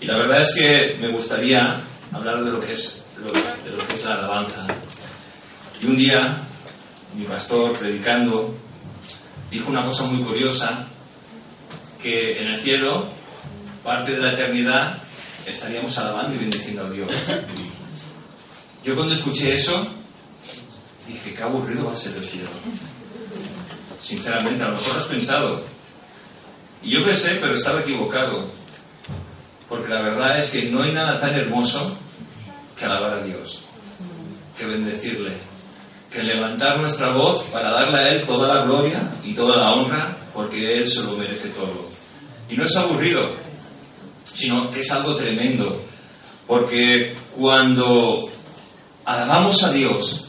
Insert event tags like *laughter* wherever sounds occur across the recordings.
Y la verdad es que me gustaría hablar de lo que es, de lo que es la alabanza. Y un día, mi pastor, predicando, dijo una cosa muy curiosa, que en el cielo, parte de la eternidad, estaríamos alabando y bendiciendo a Dios. Yo cuando escuché eso, dije, qué aburrido va a ser el cielo. Sinceramente, a lo mejor has pensado. Y yo pensé, pero estaba equivocado. Porque la verdad es que no hay nada tan hermoso que alabar a Dios, que bendecirle, que levantar nuestra voz para darle a Él toda la gloria y toda la honra, porque Él se lo merece todo. Y no es aburrido, sino que es algo tremendo, porque cuando alabamos a Dios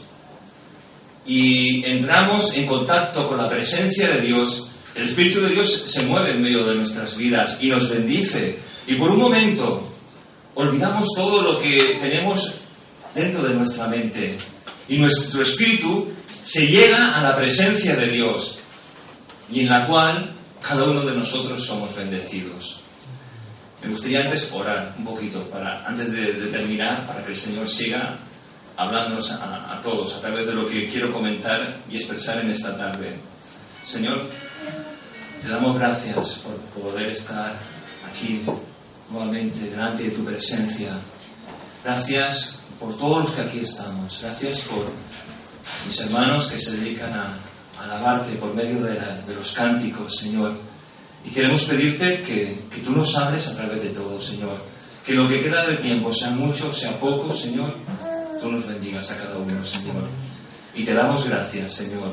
y entramos en contacto con la presencia de Dios, el Espíritu de Dios se mueve en medio de nuestras vidas y nos bendice. Y por un momento olvidamos todo lo que tenemos dentro de nuestra mente. Y nuestro espíritu se llega a la presencia de Dios y en la cual cada uno de nosotros somos bendecidos. Me gustaría antes orar un poquito, para, antes de, de terminar, para que el Señor siga hablándonos a, a todos a través de lo que quiero comentar y expresar en esta tarde. Señor, te damos gracias por poder estar aquí nuevamente delante de tu presencia. Gracias por todos los que aquí estamos. Gracias por mis hermanos que se dedican a, a alabarte por medio de, la- de los cánticos, Señor. Y queremos pedirte que, que tú nos hables a través de todo, Señor. Que lo que queda de tiempo, sea mucho, sea poco, Señor, tú nos bendigas a cada uno, Señor. Y te damos gracias, Señor,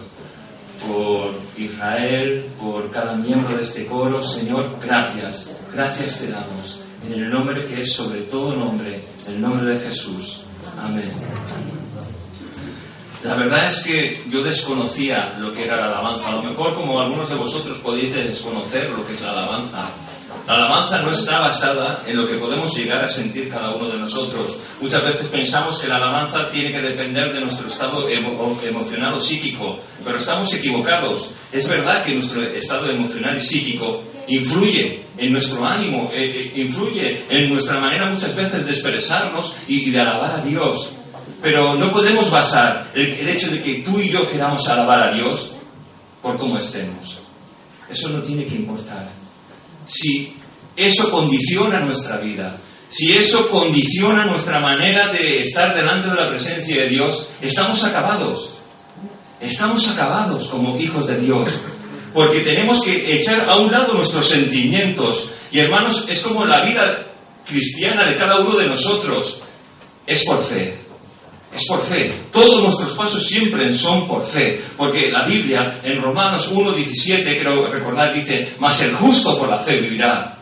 por Israel, por cada miembro de este coro, Señor, gracias, gracias te damos, en el nombre que es sobre todo nombre, el nombre de Jesús. Amén. La verdad es que yo desconocía lo que era la alabanza, a lo mejor como algunos de vosotros podéis desconocer lo que es la alabanza. La alabanza no está basada en lo que podemos llegar a sentir cada uno de nosotros. Muchas veces pensamos que la alabanza tiene que depender de nuestro estado emo- emocional o psíquico, pero estamos equivocados. Es verdad que nuestro estado emocional y psíquico influye en nuestro ánimo, eh, eh, influye en nuestra manera muchas veces de expresarnos y de alabar a Dios. Pero no podemos basar el, el hecho de que tú y yo queramos alabar a Dios por cómo estemos. Eso no tiene que importar. Si eso condiciona nuestra vida, si eso condiciona nuestra manera de estar delante de la presencia de Dios, estamos acabados. Estamos acabados como hijos de Dios. Porque tenemos que echar a un lado nuestros sentimientos. Y hermanos, es como la vida cristiana de cada uno de nosotros. Es por fe. Es por fe. Todos nuestros pasos siempre son por fe. Porque la Biblia en Romanos 1.17, creo recordar, dice, mas el justo por la fe vivirá.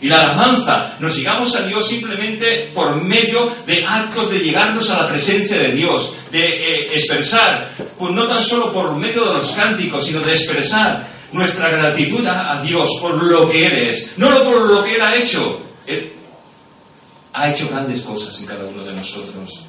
Y la alabanza, nos llegamos a Dios simplemente por medio de actos de llegarnos a la presencia de Dios, de eh, expresar, pues no tan solo por medio de los cánticos, sino de expresar nuestra gratitud a, Dios por lo que eres, no por lo que Él ha hecho. Él ha hecho grandes cosas en cada uno de nosotros.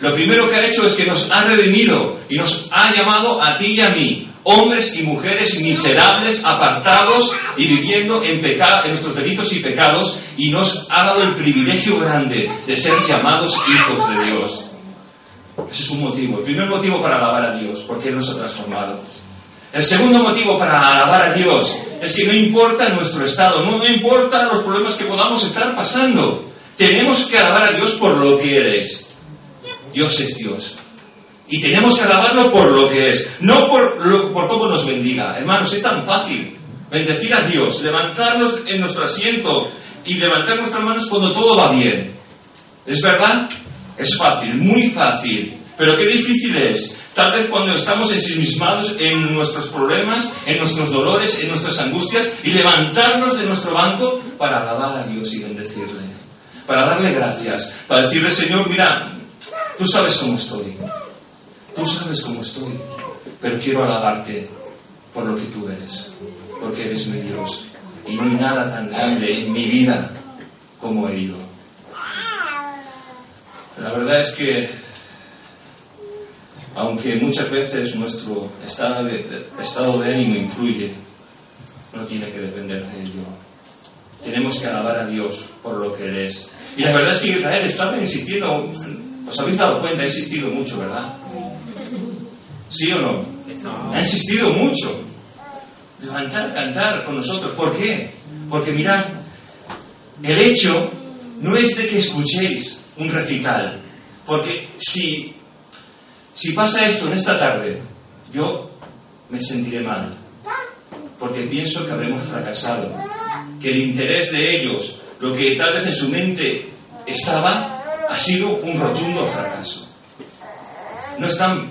Lo primero que ha hecho es que nos ha redimido y nos ha llamado a ti y a mí, hombres y mujeres miserables, apartados y viviendo en, peca- en nuestros delitos y pecados, y nos ha dado el privilegio grande de ser llamados hijos de Dios. Ese es un motivo. El primer motivo para alabar a Dios, porque Él nos ha transformado. El segundo motivo para alabar a Dios es que no importa nuestro estado, no, no importa los problemas que podamos estar pasando. Tenemos que alabar a Dios por lo que eres. Dios es Dios. Y tenemos que alabarlo por lo que es, no por, lo- por cómo nos bendiga. Hermanos, es tan fácil bendecir a Dios, levantarnos en nuestro asiento y levantar nuestras manos cuando todo va bien. ¿Es verdad? Es fácil, muy fácil. Pero qué difícil es. Tal vez cuando estamos ensimismados en nuestros problemas, en nuestros dolores, en nuestras angustias, y levantarnos de nuestro banco para alabar a Dios y bendecirle. Para darle gracias. Para decirle, Señor, mira, tú sabes cómo estoy. Tú sabes cómo estoy. Pero quiero alabarte por lo que tú eres. Porque eres mi Dios. Y no hay nada tan grande en mi vida como he ido. La verdad es que, aunque muchas veces nuestro estado de, ánimo influye, no tiene que depender de ello. tenemos que alabar a Dios por lo que Él es. Y la verdad es que Israel estaba insistiendo, os habéis dado cuenta, ha insistido mucho, ¿verdad? ¿Sí o no? Ha insistido mucho. Levantar, cantar con nosotros. ¿Por qué? Porque mirad, el hecho no es de que escuchéis un recital. Porque si, si pasa esto en esta tarde, yo me sentiré mal. Porque pienso que habremos fracasado. Que el interés de ellos, lo que tal vez en su mente estaba, ha sido un rotundo fracaso. No están.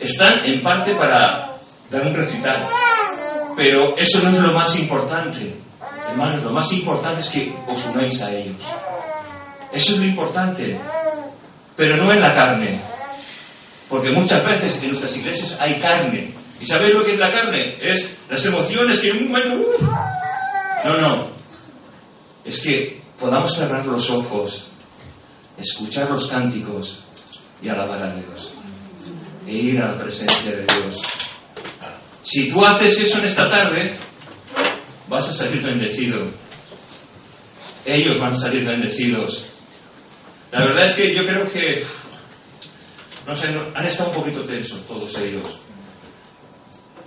Están en parte para dar un recital. Pero eso no es lo más importante. Hermanos, lo más importante es que os unáis a ellos. Eso es lo importante. Pero no en la carne. Porque muchas veces en nuestras iglesias hay carne. ¿Y sabéis lo que es la carne? Es las emociones que en un momento... No, no. Es que podamos cerrar los ojos, escuchar los cánticos y alabar a Dios. E ir a la presencia de Dios. Si tú haces eso en esta tarde, vas a salir bendecido. Ellos van a salir bendecidos. La verdad es que yo creo que, no sé, han estado un poquito tensos todos ellos.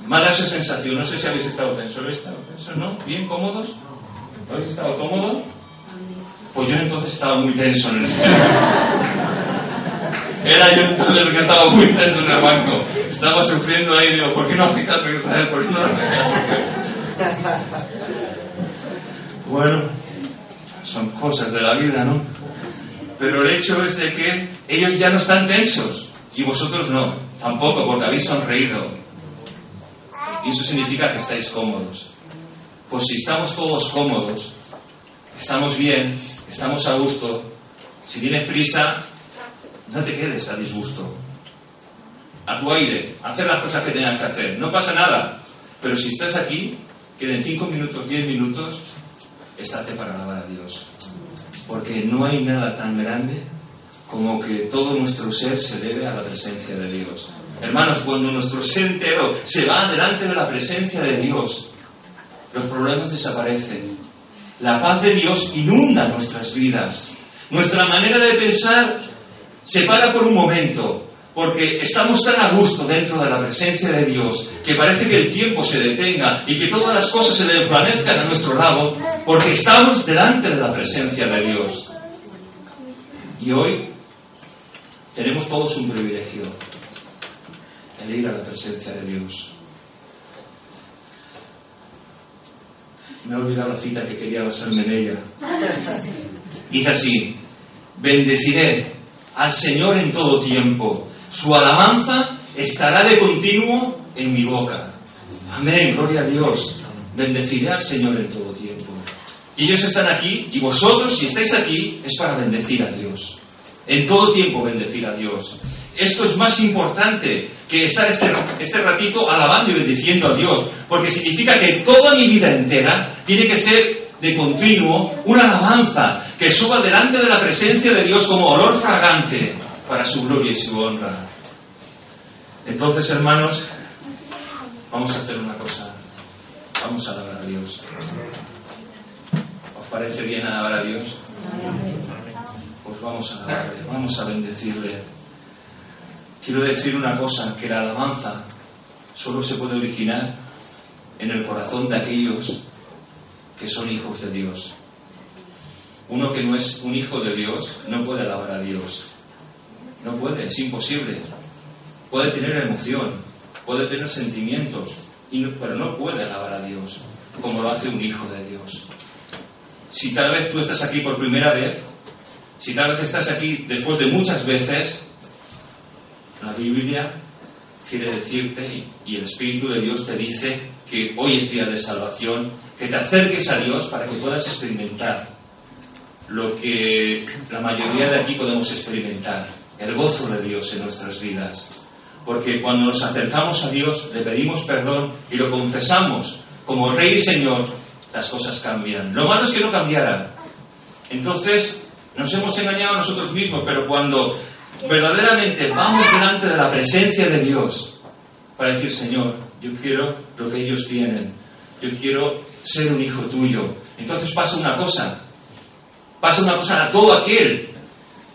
Mala esa sensación, no sé si habéis estado tensos. ¿Habéis estado tensos, no? ¿Bien cómodos? ¿Habéis estado cómodos? Pues yo entonces estaba muy tenso en el *laughs* Era yo entonces el que estaba muy tenso en el banco. Estaba sufriendo ahí, digo, ¿por qué no haces caso Israel? ¿Por qué no haces caso? Bueno, son cosas de la vida, ¿no? Pero el hecho es de que ellos ya no están tensos y vosotros no, tampoco, porque habéis sonreído. Y eso significa que estáis cómodos. Pues si estamos todos cómodos, estamos bien, estamos a gusto, si tienes prisa, no te quedes a disgusto. A tu aire, hacer las cosas que tengas que hacer. No pasa nada. Pero si estás aquí, queden cinco minutos, diez minutos, estate para alabar a Dios. Porque no hay nada tan grande como que todo nuestro ser se debe a la presencia de Dios. Hermanos, cuando nuestro ser entero se va delante de la presencia de Dios, los problemas desaparecen. La paz de Dios inunda nuestras vidas. Nuestra manera de pensar se para por un momento, porque estamos tan a gusto dentro de la presencia de Dios que parece que el tiempo se detenga y que todas las cosas se desvanezcan a nuestro lado, porque estamos delante de la presencia de Dios. Y hoy tenemos todos un privilegio, el ir a la presencia de Dios. Me he olvidado la cita que quería basarme en ella. Dice así, bendeciré al Señor en todo tiempo. Su alabanza estará de continuo en mi boca. Amén, gloria a Dios. Bendeciré al Señor en todo tiempo. Y ellos están aquí y vosotros, si estáis aquí, es para bendecir a Dios. En todo tiempo bendecir a Dios. Esto es más importante que estar este, este ratito alabando y bendiciendo a Dios, porque significa que toda mi vida entera tiene que ser de continuo una alabanza que suba delante de la presencia de Dios como olor fragante para su gloria y su honra. Entonces, hermanos, vamos a hacer una cosa. Vamos a alabar a Dios. ¿Os parece bien alabar a Dios? Pues vamos a alabarle, vamos a bendecirle. Quiero decir una cosa, que la alabanza solo se puede originar en el corazón de aquellos que son hijos de Dios. Uno que no es un hijo de Dios no puede alabar a Dios. No puede, es imposible. Puede tener emoción, puede tener sentimientos, pero no puede alabar a Dios como lo hace un hijo de Dios. Si tal vez tú estás aquí por primera vez, si tal vez estás aquí después de muchas veces, la Biblia quiere decirte y el Espíritu de Dios te dice que hoy es día de salvación, que te acerques a Dios para que puedas experimentar lo que la mayoría de aquí podemos experimentar, el gozo de Dios en nuestras vidas. Porque cuando nos acercamos a Dios, le pedimos perdón y lo confesamos como Rey y Señor, las cosas cambian. Lo malo es que no cambiaran. Entonces, nos hemos engañado a nosotros mismos, pero cuando verdaderamente vamos delante de la presencia de Dios para decir, Señor, yo quiero lo que ellos tienen, yo quiero ser un hijo tuyo, entonces pasa una cosa. Pasa una cosa a todo aquel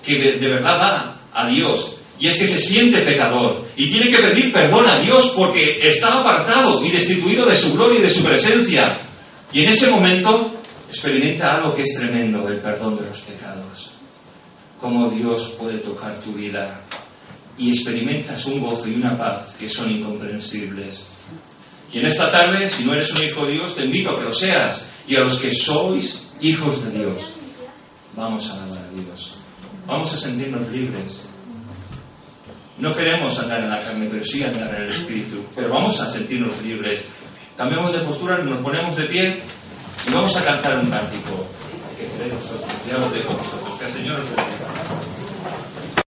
que de, verdad va a Dios. Y es que se siente pecador y tiene que pedir perdón a Dios porque está apartado y destituido de su gloria y de su presencia. Y en ese momento experimenta algo que es tremendo, el perdón de los pecados. Cómo Dios puede tocar tu vida y experimentas un gozo y una paz que son incomprensibles. Y en esta tarde, si no eres un hijo de Dios, te invito a que lo seas. Y a los que sois hijos de Dios, vamos a alabar a Dios. Vamos a sentirnos libres. No queremos andar en la carne, pero sí andar en el Espíritu. Pero vamos a sentirnos libres. Cambiamos de postura, nos ponemos de pie y vamos a cantar un cántico queremos nosotros. Ya os dejo vosotros. Que el Señor os.